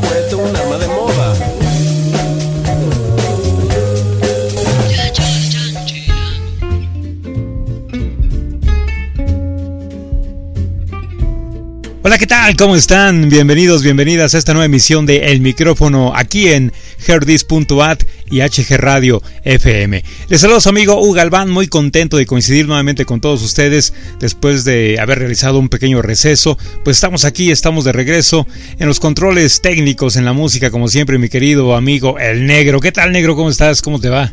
vuelto un arma de moda. ¿Cómo están? Bienvenidos, bienvenidas a esta nueva emisión de El Micrófono aquí en herdis.at y HG Radio FM. Les saludo su amigo Hugo Galván, muy contento de coincidir nuevamente con todos ustedes después de haber realizado un pequeño receso. Pues estamos aquí, estamos de regreso en los controles técnicos, en la música, como siempre, mi querido amigo El Negro. ¿Qué tal, Negro? ¿Cómo estás? ¿Cómo te va?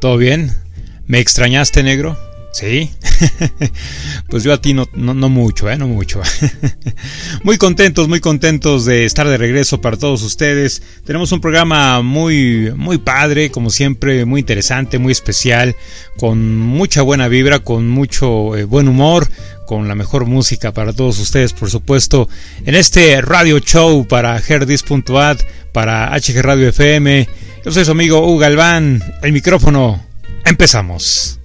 ¿Todo bien? ¿Me extrañaste, Negro? Sí, pues yo a ti no, mucho, ¿eh? No mucho. muy contentos, muy contentos de estar de regreso para todos ustedes. Tenemos un programa muy, muy padre, como siempre, muy interesante, muy especial, con mucha buena vibra, con mucho eh, buen humor, con la mejor música para todos ustedes, por supuesto, en este radio show para herdis.at, para HG Radio FM. Yo soy su amigo Hugo Galván, el micrófono. Empezamos.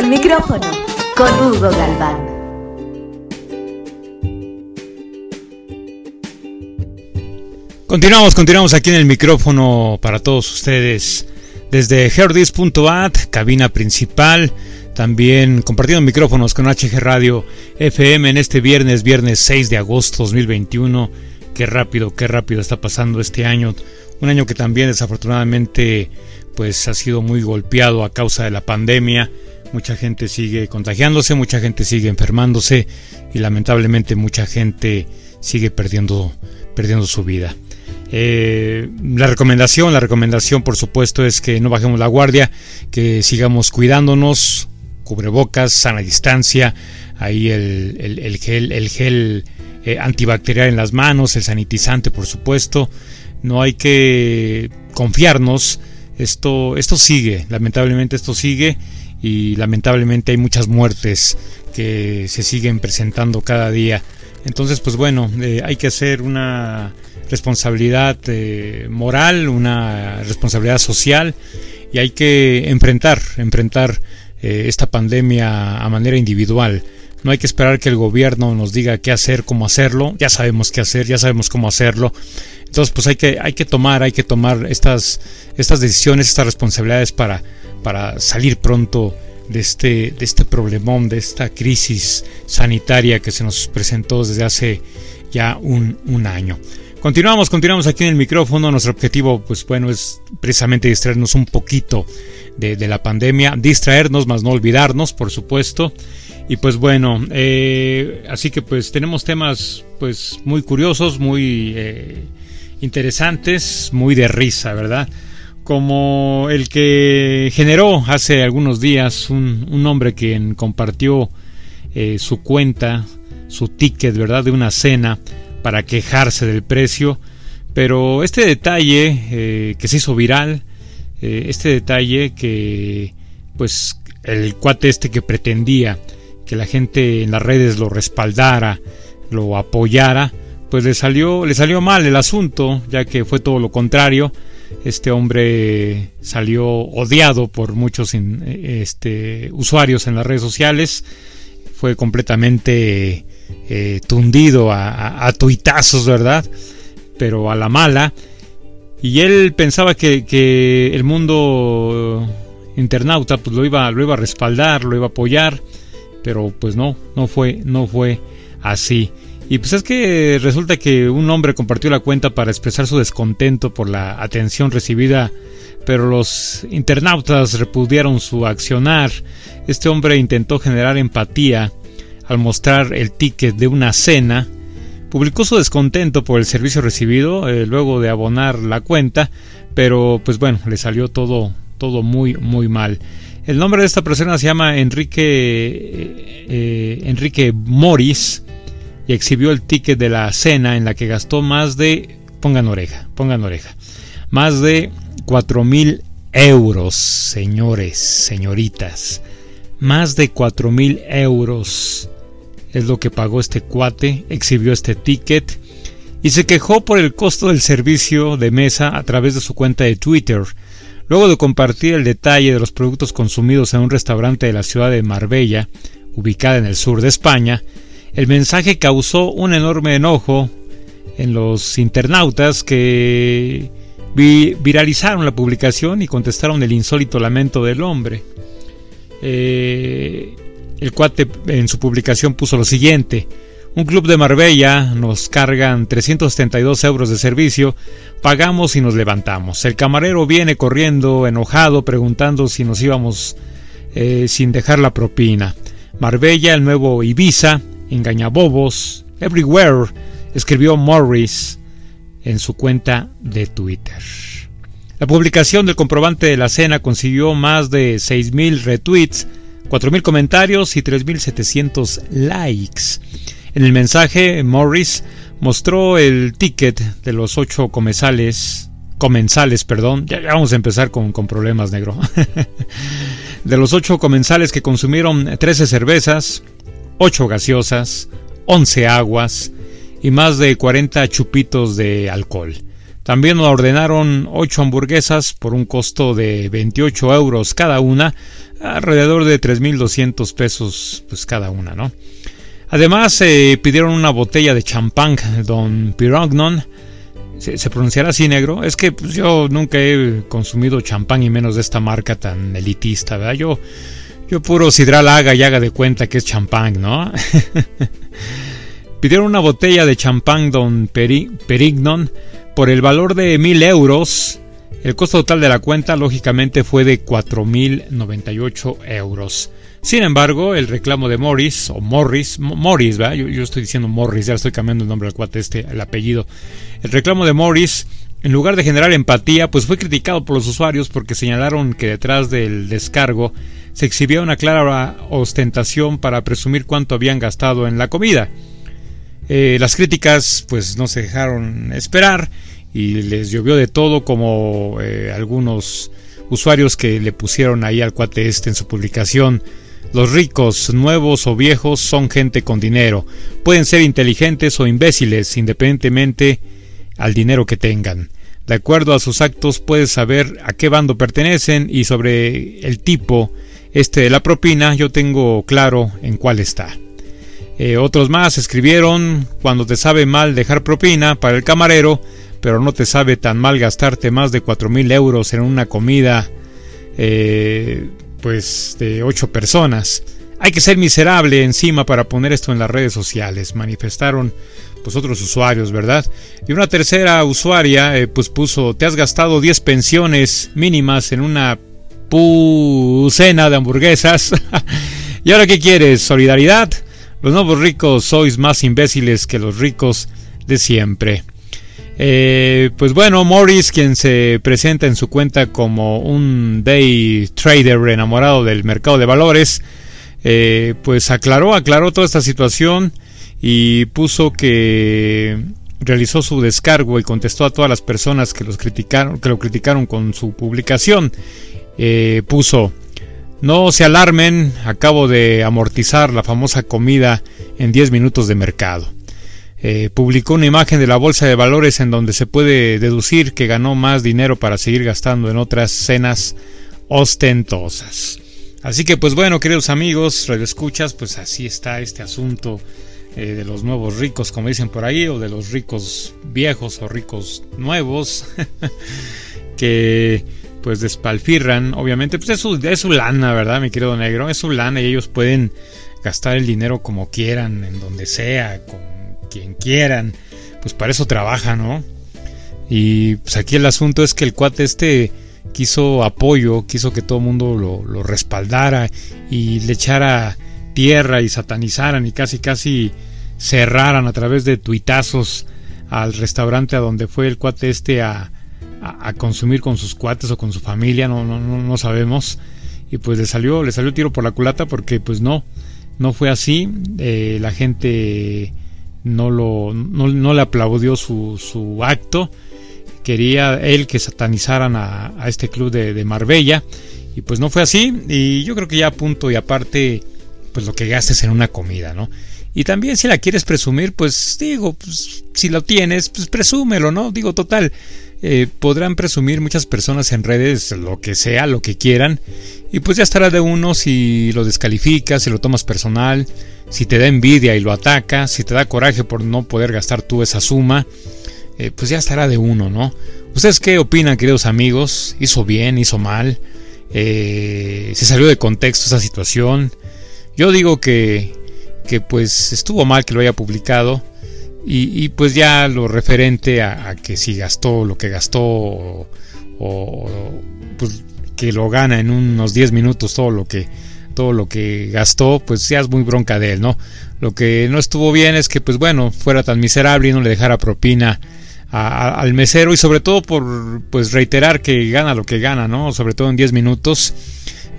El micrófono con Hugo Galván. Continuamos, continuamos aquí en el micrófono para todos ustedes desde herdis.at, cabina principal, también compartiendo micrófonos con HG Radio FM en este viernes, viernes 6 de agosto 2021. Qué rápido, qué rápido está pasando este año, un año que también desafortunadamente pues ha sido muy golpeado a causa de la pandemia. Mucha gente sigue contagiándose, mucha gente sigue enfermándose y lamentablemente mucha gente sigue perdiendo, perdiendo su vida. Eh, la recomendación, la recomendación por supuesto es que no bajemos la guardia, que sigamos cuidándonos, cubrebocas, sana distancia, ahí el, gel, el gel eh, antibacterial en las manos, el sanitizante por supuesto. No hay que confiarnos, esto, esto sigue, lamentablemente esto sigue y lamentablemente hay muchas muertes que se siguen presentando cada día. Entonces, pues bueno, eh, hay que hacer una responsabilidad eh, moral, una responsabilidad social y hay que enfrentar, enfrentar eh, esta pandemia a manera individual. No hay que esperar que el gobierno nos diga qué hacer, cómo hacerlo. Ya sabemos qué hacer, ya sabemos cómo hacerlo. Entonces, pues hay que, hay que tomar, hay que tomar estas, estas decisiones, estas responsabilidades para, para salir pronto de este, de este problemón, de esta crisis sanitaria que se nos presentó desde hace ya un, un año. Continuamos, continuamos aquí en el micrófono. Nuestro objetivo, pues bueno, es precisamente distraernos un poquito de, la pandemia, distraernos, más no olvidarnos, por supuesto. Y pues bueno, eh, así que pues tenemos temas pues muy curiosos, muy eh, interesantes, muy de risa, ¿verdad? Como el que generó hace algunos días un, un hombre quien compartió eh, su cuenta, su ticket, ¿verdad? De una cena para quejarse del precio. Pero este detalle eh, que se hizo viral, eh, este detalle que pues el cuate este que pretendía que la gente en las redes lo respaldara, lo apoyara, pues le salió, le salió mal el asunto, ya que fue todo lo contrario. Este hombre salió odiado por muchos este, usuarios en las redes sociales, fue completamente eh, tundido a, tuitazos, ¿verdad? Pero a la mala. Y él pensaba que, el mundo internauta pues lo iba, lo iba a respaldar, lo iba a apoyar, pero pues no, no fue, no fue así. Y pues es que resulta que un hombre compartió la cuenta para expresar su descontento por la atención recibida, pero los internautas repudiaron su accionar. Este hombre intentó generar empatía al mostrar el ticket de una cena, publicó su descontento por el servicio recibido eh, luego de abonar la cuenta, pero pues bueno, le salió todo, todo muy, muy mal. El nombre de esta persona se llama Enrique, eh, eh, Enrique Morris y exhibió el ticket de la cena en la que gastó más de, pongan oreja, pongan oreja, más de cuatro mil euros, señores, señoritas, más de cuatro mil euros es lo que pagó este cuate, exhibió este ticket y se quejó por el costo del servicio de mesa a través de su cuenta de Twitter. Luego de compartir el detalle de los productos consumidos en un restaurante de la ciudad de Marbella, ubicada en el sur de España, el mensaje causó un enorme enojo en los internautas que viralizaron la publicación y contestaron el insólito lamento del hombre. Eh, el cuate en su publicación puso lo siguiente. Un club de Marbella nos cargan 372 euros de servicio, pagamos y nos levantamos. El camarero viene corriendo, enojado, preguntando si nos íbamos eh, sin dejar la propina. Marbella, el nuevo Ibiza, engañabobos, everywhere, escribió Morris en su cuenta de Twitter. La publicación del comprobante de la cena consiguió más de 6.000 retweets 4.000 comentarios y 3.700 likes. En el mensaje, Morris mostró el ticket de los ocho comensales, comensales, perdón, ya, vamos a empezar con, con problemas, negro. de los ocho comensales que consumieron 13 cervezas, 8 gaseosas, 11 aguas y más de 40 chupitos de alcohol. También ordenaron 8 hamburguesas por un costo de 28 euros cada una, alrededor de 3.200 pesos pues cada una, ¿no? Además eh, pidieron una botella de champán Don Pirognon. ¿Se, pronunciará así negro? Es que pues, yo nunca he consumido champán y menos de esta marca tan elitista, ¿verdad? Yo, yo puro sidral haga y haga de cuenta que es champán, ¿no? pidieron una botella de champán Don Perignon por el valor de mil euros. El costo total de la cuenta, lógicamente, fue de 4.098 euros. Sin embargo, el reclamo de Morris, o Morris, Morris, ¿verdad? Yo, estoy diciendo Morris, ya estoy cambiando el nombre al cuate este, el apellido. El reclamo de Morris, en lugar de generar empatía, pues fue criticado por los usuarios porque señalaron que detrás del descargo se exhibía una clara ostentación para presumir cuánto habían gastado en la comida. Eh, las críticas pues no se dejaron esperar y les llovió de todo como eh, algunos usuarios que le pusieron ahí al cuate este en su publicación los ricos, nuevos o viejos, son gente con dinero. Pueden ser inteligentes o imbéciles, independientemente al dinero que tengan. De acuerdo a sus actos puedes saber a qué bando pertenecen y sobre el tipo este de la propina yo tengo claro en cuál está. Eh, otros más escribieron cuando te sabe mal dejar propina para el camarero, pero no te sabe tan mal gastarte más de cuatro mil euros en una comida eh, pues de ocho personas. Hay que ser miserable encima para poner esto en las redes sociales, manifestaron pues otros usuarios, ¿verdad? Y una tercera usuaria eh, pues puso, te has gastado 10 pensiones mínimas en una cena de hamburguesas. ¿Y ahora qué quieres? ¿Solidaridad? Los nuevos ricos sois más imbéciles que los ricos de siempre. Eh, pues bueno, Morris, quien se presenta en su cuenta como un day trader enamorado del mercado de valores, eh, pues aclaró, aclaró toda esta situación y puso que realizó su descargo y contestó a todas las personas que los criticaron, que lo criticaron con su publicación. Eh, puso no se alarmen, acabo de amortizar la famosa comida en 10 minutos de mercado. Eh, publicó una imagen de la bolsa de valores en donde se puede deducir que ganó más dinero para seguir gastando en otras cenas ostentosas. Así que pues bueno, queridos amigos, escuchas, pues así está este asunto eh, de los nuevos ricos, como dicen por ahí, o de los ricos viejos o ricos nuevos, que pues despalfirran, obviamente, pues es su, es su lana, ¿verdad, mi querido negro? Es su lana y ellos pueden gastar el dinero como quieran, en donde sea, con quien quieran, pues para eso trabaja, ¿no? Y pues aquí el asunto es que el cuate este quiso apoyo, quiso que todo el mundo lo, respaldara y le echara tierra y satanizaran y casi casi cerraran a través de tuitazos al restaurante a donde fue el cuate este a, a, consumir con sus cuates o con su familia, no, no, no, sabemos. Y pues le salió, le salió tiro por la culata porque pues no, no fue así. Eh, la gente no, lo, no, le aplaudió su, su, acto. Quería él que satanizaran a, este club de, Marbella. Y pues no fue así. Y yo creo que ya a punto y aparte, pues lo que gastes en una comida, ¿no? Y también si la quieres presumir, pues digo, pues, si lo tienes, pues presúmelo, ¿no? Digo, total, eh, podrán presumir muchas personas en redes lo que sea, lo que quieran, y pues ya estará de uno si lo descalificas, si lo tomas personal, si te da envidia y lo atacas, si te da coraje por no poder gastar tú esa suma, eh, pues ya estará de uno, ¿no? ¿Ustedes qué opinan, queridos amigos? ¿Hizo bien, hizo mal? Eh, ¿Se salió de contexto esa situación? Yo digo que, que pues estuvo mal que lo haya publicado y, pues ya lo referente a, que si gastó lo que gastó o, pues que lo gana en unos 10 minutos todo lo que todo lo que gastó pues es muy bronca de él no lo que no estuvo bien es que pues bueno fuera tan miserable y no le dejara propina al mesero y sobre todo por pues reiterar que gana lo que gana no sobre todo en 10 minutos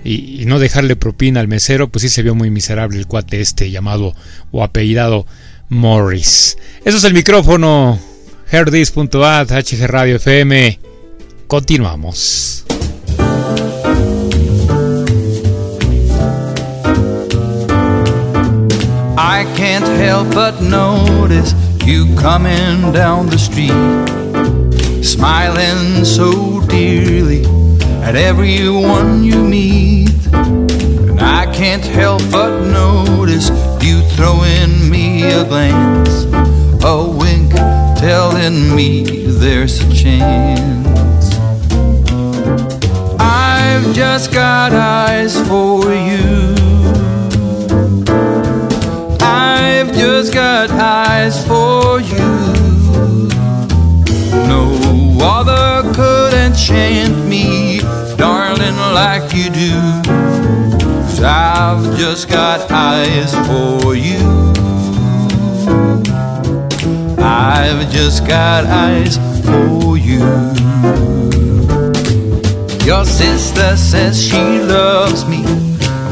y, no dejarle propina al mesero pues sí se vio muy miserable el cuate este llamado o apellidado Morris. Eso es el micrófono herdis.at HG Radio FM. Continuamos. I can't help but notice you coming down the street. smiling so dearly at everyone you meet. And I can't help but notice you throwing me a glance, a wink telling me there's a chance. I've just got eyes for you. I've just got eyes for you. No other could enchant darling, like you do. Cause I've just got eyes for you. I've just got eyes for you. Your sister says she loves me,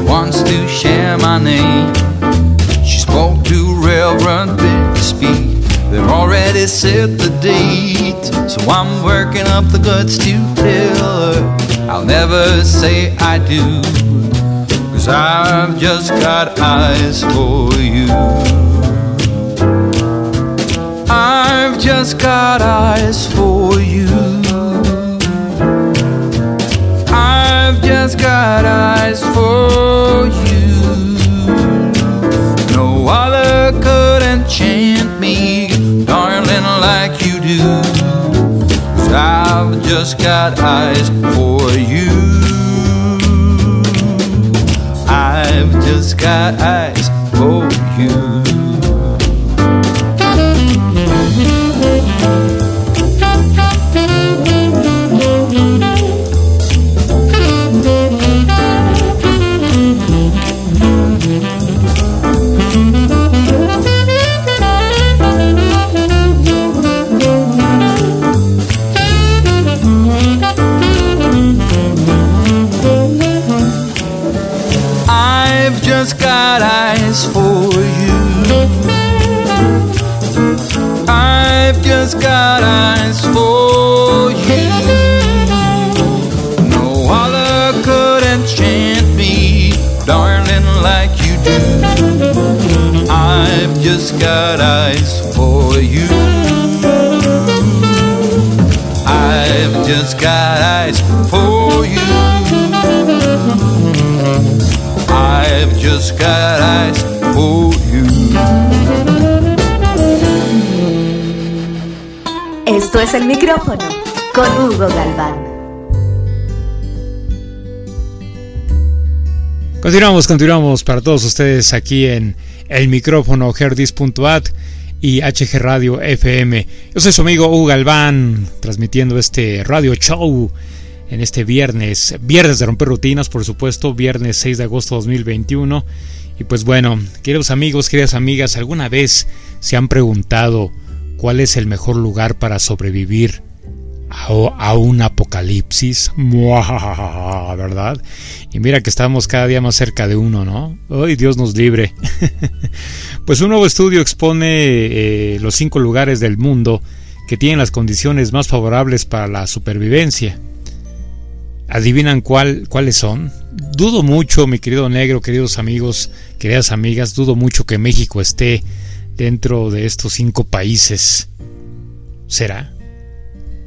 wants to share my name. She spoke to Reverend. They've already set the date, so I'm working up the guts to tell her I'll never say I do, cause I've just got eyes for you. I've just got eyes for you. I've just got eyes for you. Cause I've just got eyes for you. I've just got eyes for you. Got eyes for you. I've just got eyes for you. Esto es el micrófono con Hugo Galván. Continuamos, continuamos para todos ustedes aquí en el micrófono herdis.at y HG Radio FM. Yo soy su amigo Hugo Galván, transmitiendo este radio show en este viernes, viernes de romper rutinas, por supuesto, viernes 6 de agosto de 2021. Y pues bueno, queridos amigos, queridas amigas, ¿alguna vez se han preguntado cuál es el mejor lugar para sobrevivir a, un apocalipsis? ¿Verdad? Y mira que estamos cada día más cerca de uno, ¿no? ¡Ay, Dios nos libre! pues un nuevo estudio expone eh, los cinco lugares del mundo que tienen las condiciones más favorables para la supervivencia. ¿Adivinan cuál, cuáles son? Dudo mucho, mi querido negro, queridos amigos, queridas amigas, dudo mucho que México esté dentro de estos cinco países. ¿Será?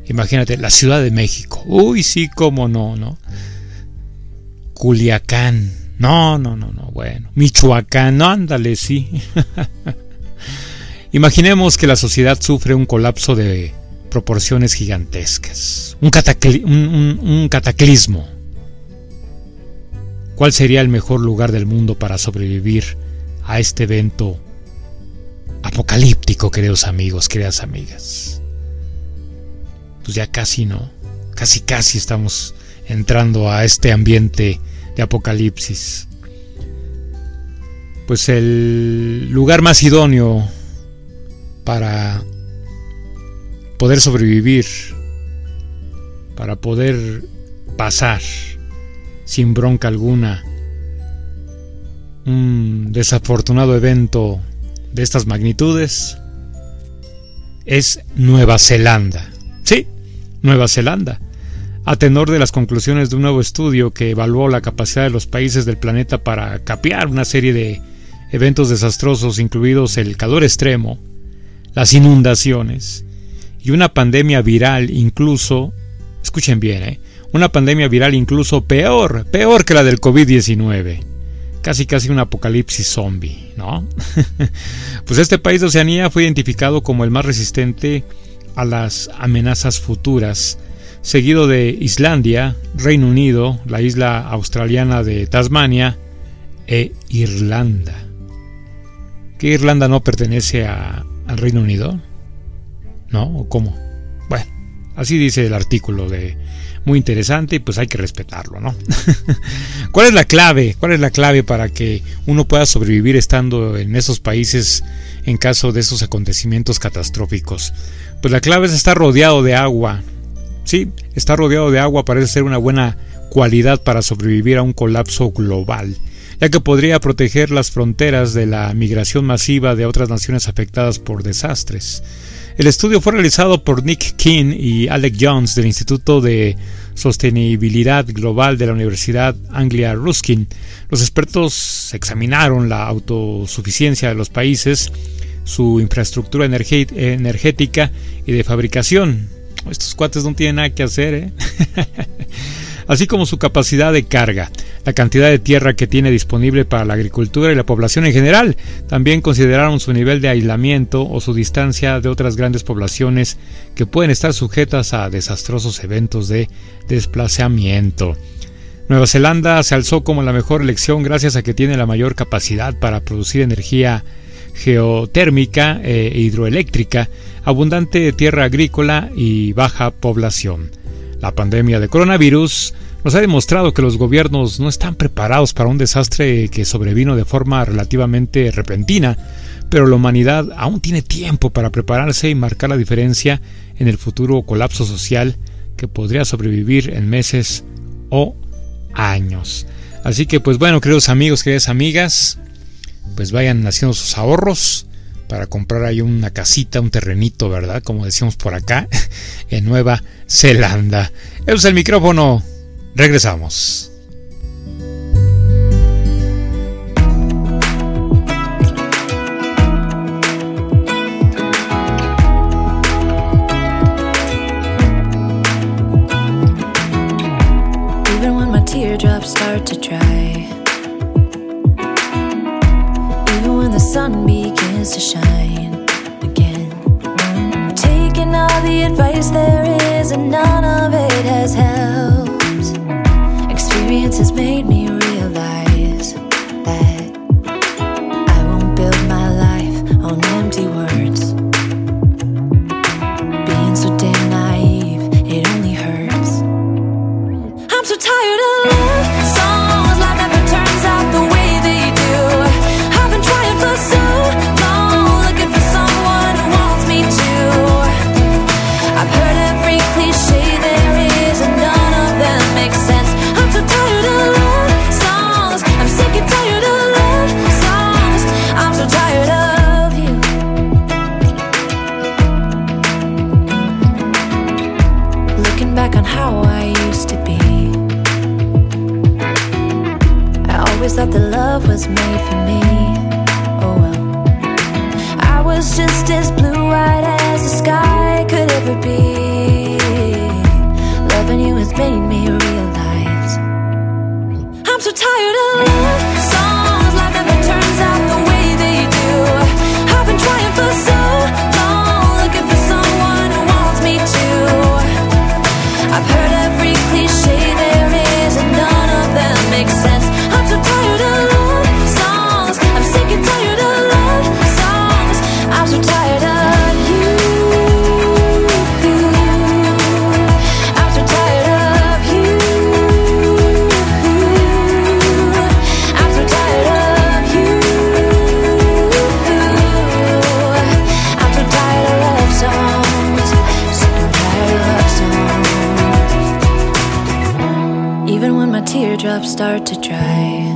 Imagínate, la Ciudad de México. Uy, sí, cómo no, ¿no? Culiacán. No, no, no, no, bueno. Michoacán, no, ándale, sí. Imaginemos que la sociedad sufre un colapso de proporciones gigantescas. Un, catacli un, un, un cataclismo. ¿Cuál sería el mejor lugar del mundo para sobrevivir a este evento apocalíptico, queridos amigos, queridas amigas? Pues ya casi no, casi casi estamos entrando a este ambiente de apocalipsis. Pues el lugar más idóneo para poder sobrevivir, para poder pasar sin bronca alguna un desafortunado evento de estas magnitudes es Nueva Zelanda. Sí, Nueva Zelanda. A tenor de las conclusiones de un nuevo estudio que evaluó la capacidad de los países del planeta para capear una serie de eventos desastrosos, incluidos el calor extremo, las inundaciones y una pandemia viral incluso, escuchen bien, ¿eh? una pandemia viral incluso peor, peor que la del COVID-19. Casi casi un apocalipsis zombie, ¿no? pues este país de Oceanía fue identificado como el más resistente a las amenazas futuras, seguido de Islandia, Reino Unido, la isla australiana de Tasmania e Irlanda. ¿Que Irlanda no pertenece al Reino Unido? ¿No? ¿O cómo? Bueno, así dice el artículo de muy interesante y pues hay que respetarlo, ¿no? ¿Cuál es la clave? ¿Cuál es la clave para que uno pueda sobrevivir estando en esos países en caso de esos acontecimientos catastróficos? Pues la clave es estar rodeado de agua. Sí, estar rodeado de agua parece ser una buena cualidad para sobrevivir a un colapso global ya que podría proteger las fronteras de la migración masiva de otras naciones afectadas por desastres. El estudio fue realizado por Nick King y Alec Jones del Instituto de Sostenibilidad Global de la Universidad Anglia Ruskin. Los expertos examinaron la autosuficiencia de los países, su infraestructura energética y de fabricación. Estos cuates no tienen nada que hacer, ¿eh? así como su capacidad de carga, la cantidad de tierra que tiene disponible para la agricultura y la población en general. También consideraron su nivel de aislamiento o su distancia de otras grandes poblaciones que pueden estar sujetas a desastrosos eventos de desplazamiento. Nueva Zelanda se alzó como la mejor elección gracias a que tiene la mayor capacidad para producir energía geotérmica e hidroeléctrica, abundante tierra agrícola y baja población. La pandemia de coronavirus nos ha demostrado que los gobiernos no están preparados para un desastre que sobrevino de forma relativamente repentina, pero la humanidad aún tiene tiempo para prepararse y marcar la diferencia en el futuro colapso social que podría sobrevivir en meses o años. Así que pues bueno, queridos amigos, queridas amigas, pues vayan haciendo sus ahorros para comprar ahí una casita, un terrenito, ¿verdad? Como decimos por acá, en Nueva Zelanda. Es el micrófono. Regresamos. Start to dry. Even when the sun begins to shine all the advice there is, and none of it has helped. Experience has made me realize that Even when my teardrops start to dry.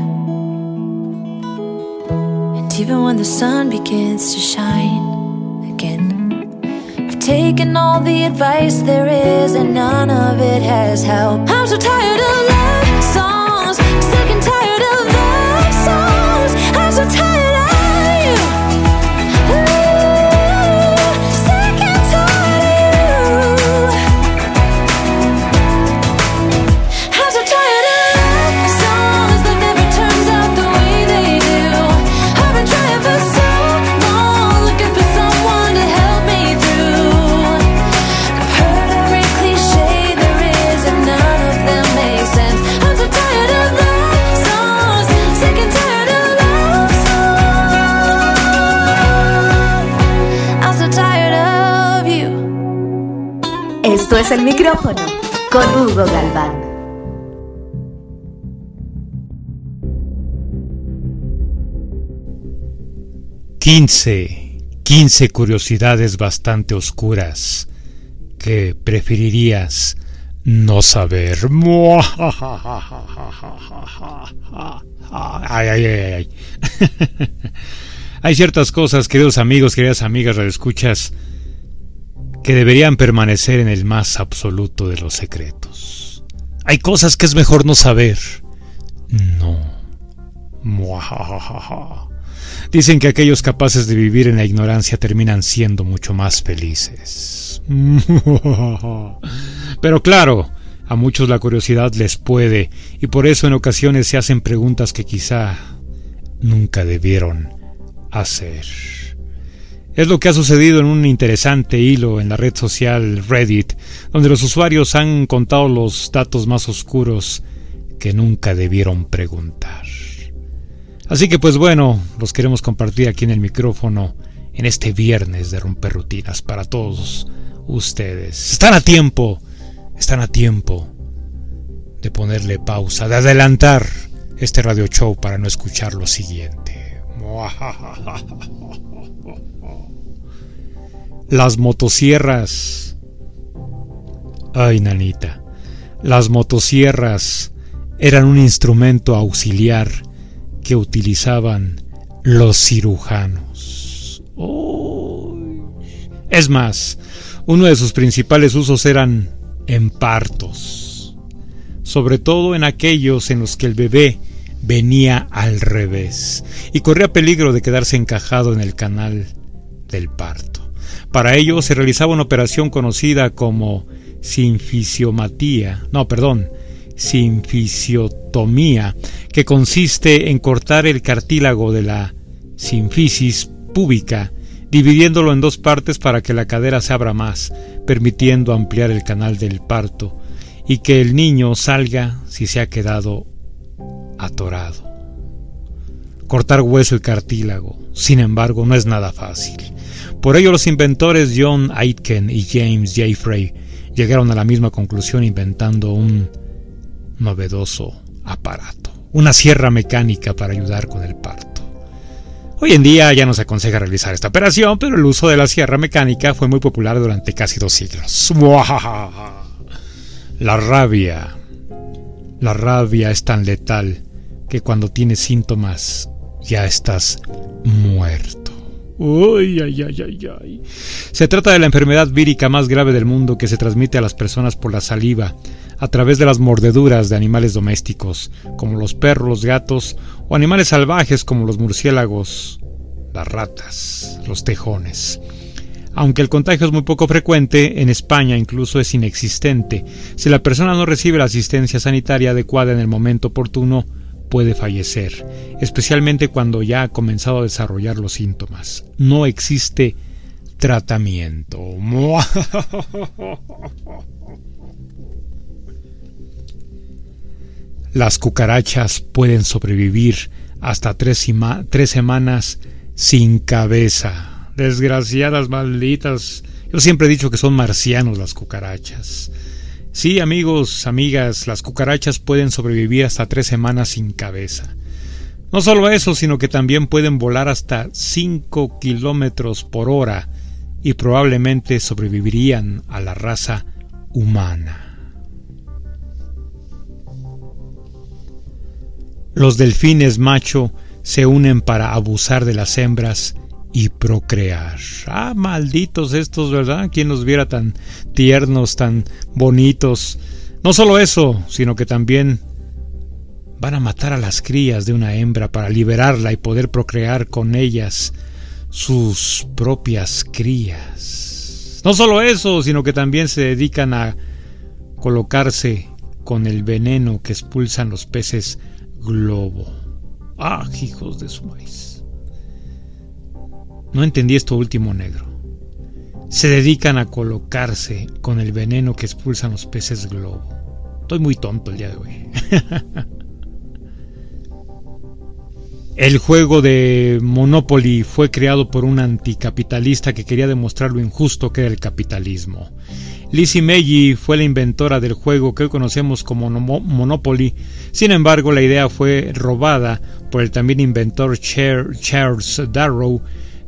And even when the sun begins to shine again. I've taken all the advice there is, and none of it has helped. I'm so tired of love songs, sick and tired of love songs. I'm so tired el micrófono con Hugo Galván. Quince, quince curiosidades bastante oscuras que preferirías no saber. Ay, ay, ay, ay. Hay ciertas cosas, queridos amigos, queridas amigas, escuchas que deberían permanecer en el más absoluto de los secretos. Hay cosas que es mejor no saber. No. Dicen que aquellos capaces de vivir en la ignorancia terminan siendo mucho más felices. Pero claro, a muchos la curiosidad les puede y por eso en ocasiones se hacen preguntas que quizá nunca debieron hacer. Es lo que ha sucedido en un interesante hilo en la red social Reddit, donde los usuarios han contado los datos más oscuros que nunca debieron preguntar. Así que pues bueno, los queremos compartir aquí en el micrófono en este viernes de romper rutinas para todos ustedes. Están a tiempo, están a tiempo de ponerle pausa, de adelantar este radio show para no escuchar lo siguiente. Las motosierras. Ay, nanita. Las motosierras eran un instrumento auxiliar que utilizaban los cirujanos. Es más, uno de sus principales usos eran en partos, sobre todo en aquellos en los que el bebé venía al revés y corría peligro de quedarse encajado en el canal del parto. Para ello se realizaba una operación conocida como sinfisiomatía, no, perdón, sinfisiotomía, que consiste en cortar el cartílago de la sinfisis púbica, dividiéndolo en dos partes para que la cadera se abra más, permitiendo ampliar el canal del parto y que el niño salga si se ha quedado atorado. Cortar hueso y cartílago, sin embargo, no es nada fácil. Por ello los inventores John Aitken y James Jeffrey llegaron a la misma conclusión inventando un novedoso aparato, una sierra mecánica para ayudar con el parto. Hoy en día ya no se aconseja realizar esta operación, pero el uso de la sierra mecánica fue muy popular durante casi dos siglos. La rabia. La rabia es tan letal que cuando tienes síntomas ya estás muerto. Uy, ay, ay, ay, ay. Se trata de la enfermedad vírica más grave del mundo que se transmite a las personas por la saliva, a través de las mordeduras de animales domésticos, como los perros, los gatos, o animales salvajes como los murciélagos, las ratas, los tejones. Aunque el contagio es muy poco frecuente, en España incluso es inexistente. Si la persona no recibe la asistencia sanitaria adecuada en el momento oportuno, puede fallecer, especialmente cuando ya ha comenzado a desarrollar los síntomas. No existe tratamiento. Las cucarachas pueden sobrevivir hasta tres, tres, semanas sin cabeza. Desgraciadas malditas. Yo siempre he dicho que son marcianos las cucarachas. Sí, amigos, amigas, las cucarachas pueden sobrevivir hasta tres semanas sin cabeza. No solo eso, sino que también pueden volar hasta 5 kilómetros por hora y probablemente sobrevivirían a la raza humana. Los delfines macho se unen para abusar de las hembras y procrear. Ah, malditos estos, ¿verdad? ¿Quién los viera tan tiernos, tan bonitos? No solo eso, sino que también van a matar a las crías de una hembra para liberarla y poder procrear con ellas sus propias crías. No solo eso, sino que también se dedican a colocarse con el veneno que expulsan los peces globo. Ah, hijos de su maíz. No entendí esto último negro. Se dedican a colocarse con el veneno que expulsan los peces globo. Estoy muy tonto el día de hoy. El juego de Monopoly fue creado por un anticapitalista que quería demostrar lo injusto que era el capitalismo. Lizzie Meiji fue la inventora del juego que hoy conocemos como Monopoly. Sin embargo, la idea fue robada por el también inventor Charles Darrow,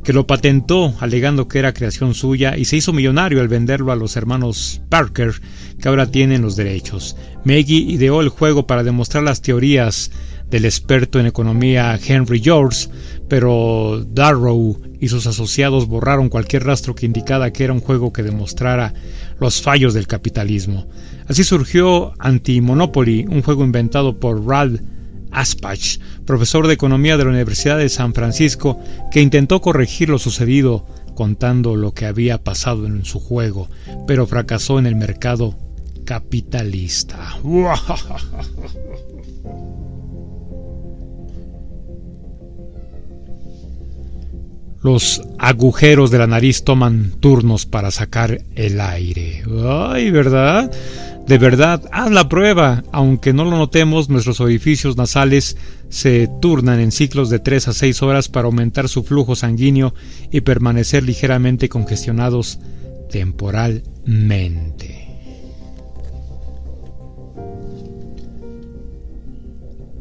que lo patentó alegando que era creación suya y se hizo millonario al venderlo a los hermanos Parker, que ahora tienen los derechos. Meiji ideó el juego para demostrar las teorías del experto en economía Henry George, pero Darrow y sus asociados borraron cualquier rastro que indicara que era un juego que demostrara los fallos del capitalismo. Así surgió Anti-Monopoly, un juego inventado por Ralph Aspach, profesor de economía de la Universidad de San Francisco, que intentó corregir lo sucedido contando lo que había pasado en su juego, pero fracasó en el mercado capitalista. Los agujeros de la nariz toman turnos para sacar el aire. Ay, ¿verdad? De verdad, haz la prueba. Aunque no lo notemos, nuestros orificios nasales se turnan en ciclos de 3 a 6 horas para aumentar su flujo sanguíneo y permanecer ligeramente congestionados temporalmente.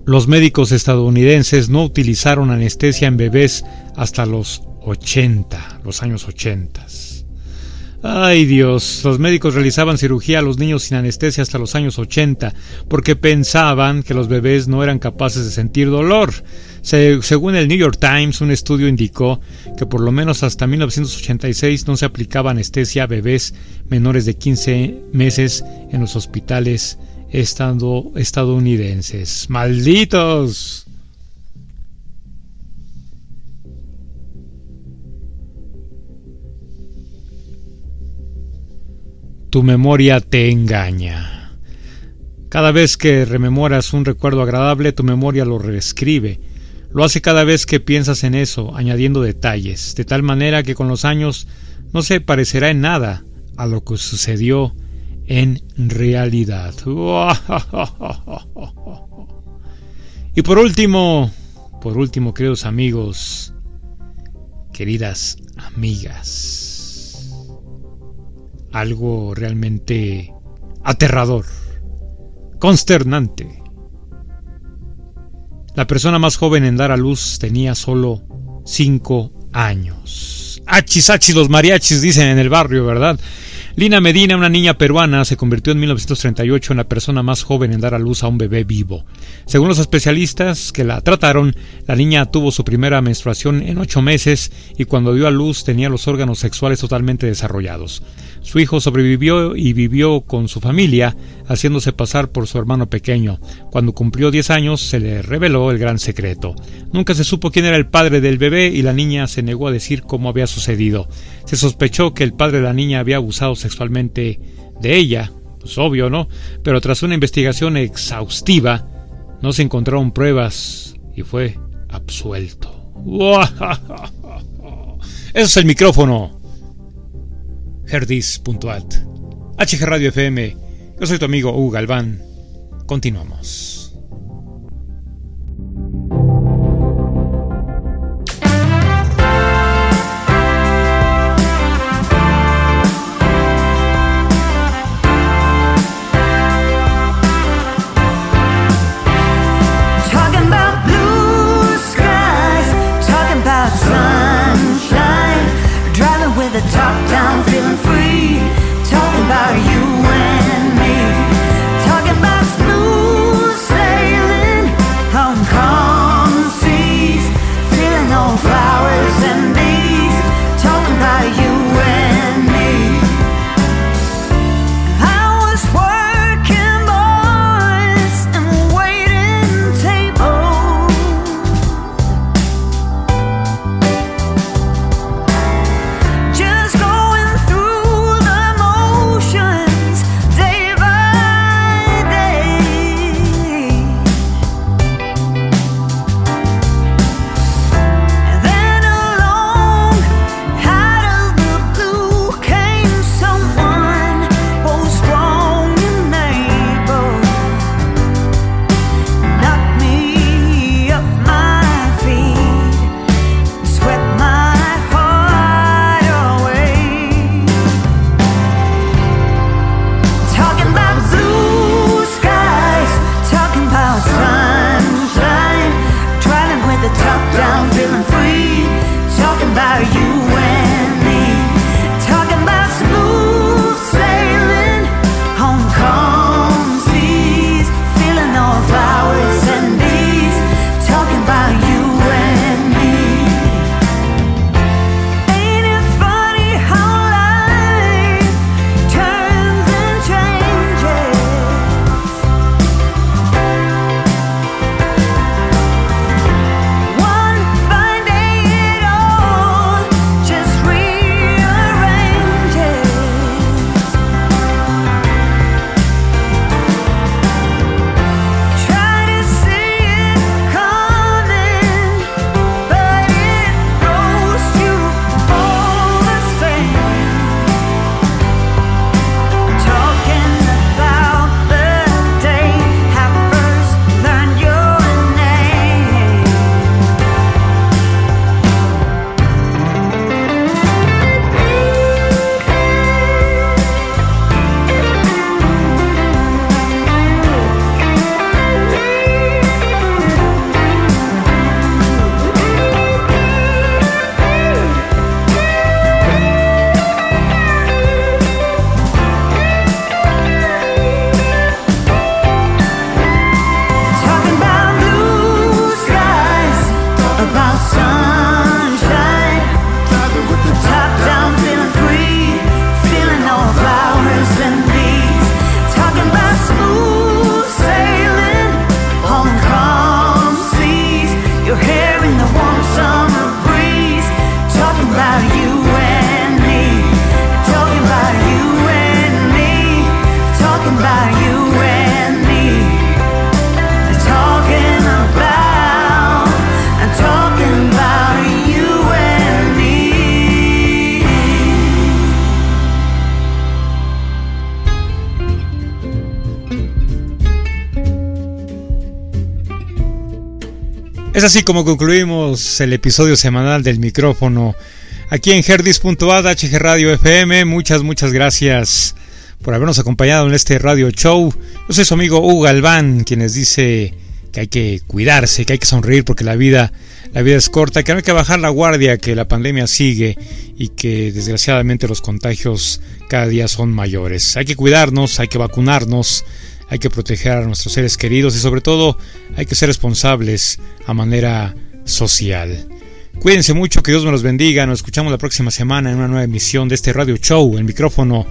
Los médicos estadounidenses no utilizaron anestesia en bebés hasta los 80, los años 80. Ay Dios, los médicos realizaban cirugía a los niños sin anestesia hasta los años 80 porque pensaban que los bebés no eran capaces de sentir dolor. según el New York Times, un estudio indicó que por lo menos hasta 1986 no se aplicaba anestesia a bebés menores de 15 meses en los hospitales estadounidenses. ¡Malditos! Tu memoria te engaña. Cada vez que rememoras un recuerdo agradable, tu memoria lo reescribe. Lo hace cada vez que piensas en eso, añadiendo detalles, de tal manera que con los años no se parecerá en nada a lo que sucedió en realidad. Y por último, por último, queridos amigos, queridas amigas, algo realmente aterrador, consternante. La persona más joven en dar a luz tenía solo cinco años. Achis, achis, los mariachis dicen en el barrio, ¿verdad? Lina Medina, una niña peruana, se convirtió en 1938 en la persona más joven en dar a luz a un bebé vivo. Según los especialistas que la trataron, la niña tuvo su primera menstruación en ocho meses y cuando dio a luz tenía los órganos sexuales totalmente desarrollados. Su hijo sobrevivió y vivió con su familia, haciéndose pasar por su hermano pequeño. Cuando cumplió 10 años se le reveló el gran secreto. Nunca se supo quién era el padre del bebé y la niña se negó a decir cómo había sucedido. Se sospechó que el padre de la niña había abusado sexualmente de ella, pues obvio, ¿no? Pero tras una investigación exhaustiva, no se encontraron pruebas y fue absuelto. Eso es el micrófono herdis.at. HG Radio FM, yo soy tu amigo Hugo Galván. Continuamos. Es así como concluimos el episodio semanal del micrófono aquí en herdis.ad, HG Radio FM. Muchas, muchas gracias por habernos acompañado en este radio show. Yo soy su amigo Hugo Galván, quien les dice que hay que cuidarse, que hay que sonreír porque la vida, la vida es corta, que no hay que bajar la guardia, que la pandemia sigue y que desgraciadamente los contagios cada día son mayores. Hay que cuidarnos, hay que vacunarnos, hay que proteger a nuestros seres queridos y sobre todo hay que ser responsables a manera social. Cuídense mucho, que Dios me los bendiga. Nos escuchamos la próxima semana en una nueva emisión de este radio show, el micrófono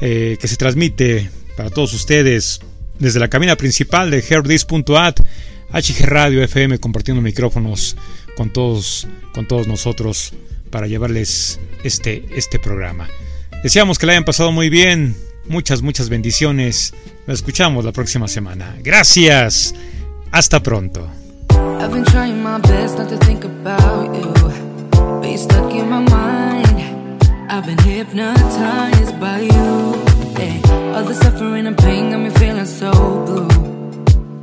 eh, que se transmite para todos ustedes desde la cabina principal de herdis.at, HG Radio FM, compartiendo micrófonos con todos, con todos nosotros para llevarles este, este programa. Deseamos que la hayan pasado muy bien. Muchas, muchas bendiciones. Nos escuchamos la próxima semana. Gracias. Hasta pronto. I've been trying my best not to think about you. But stuck in my mind. I've been hypnotized by you. Hey, all the suffering and pain got me feeling so blue.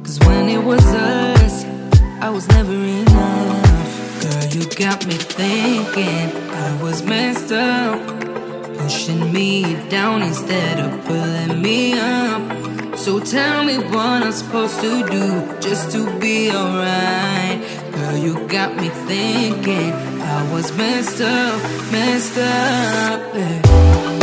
Cause when it was us, I was never enough. Girl, you got me thinking I was messed up pushing me down instead of pulling me up. So tell me what I'm supposed to do just to be alright. Girl, you got me thinking I was messed up, messed up. Yeah.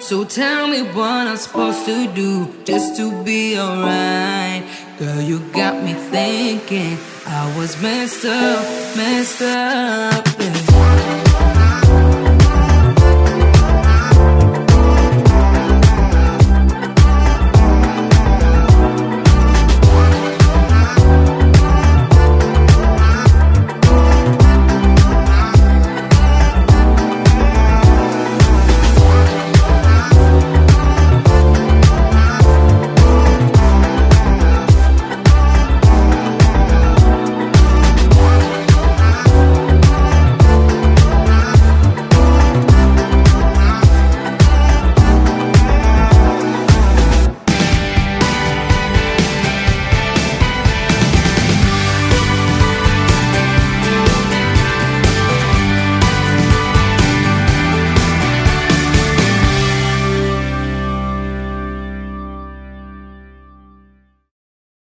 So tell me what I'm supposed to do just to be alright. Girl, you got me thinking I was messed up, messed up.